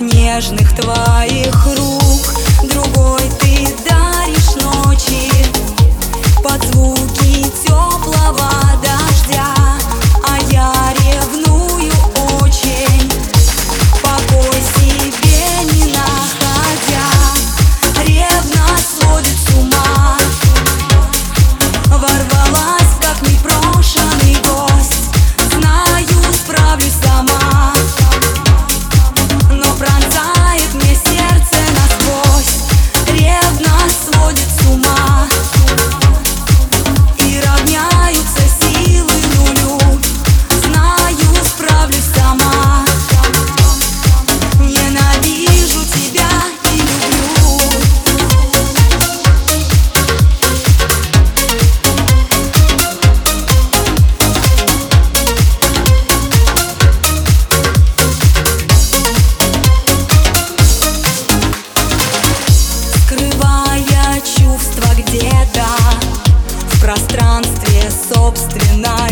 нежных твоих рук пространстве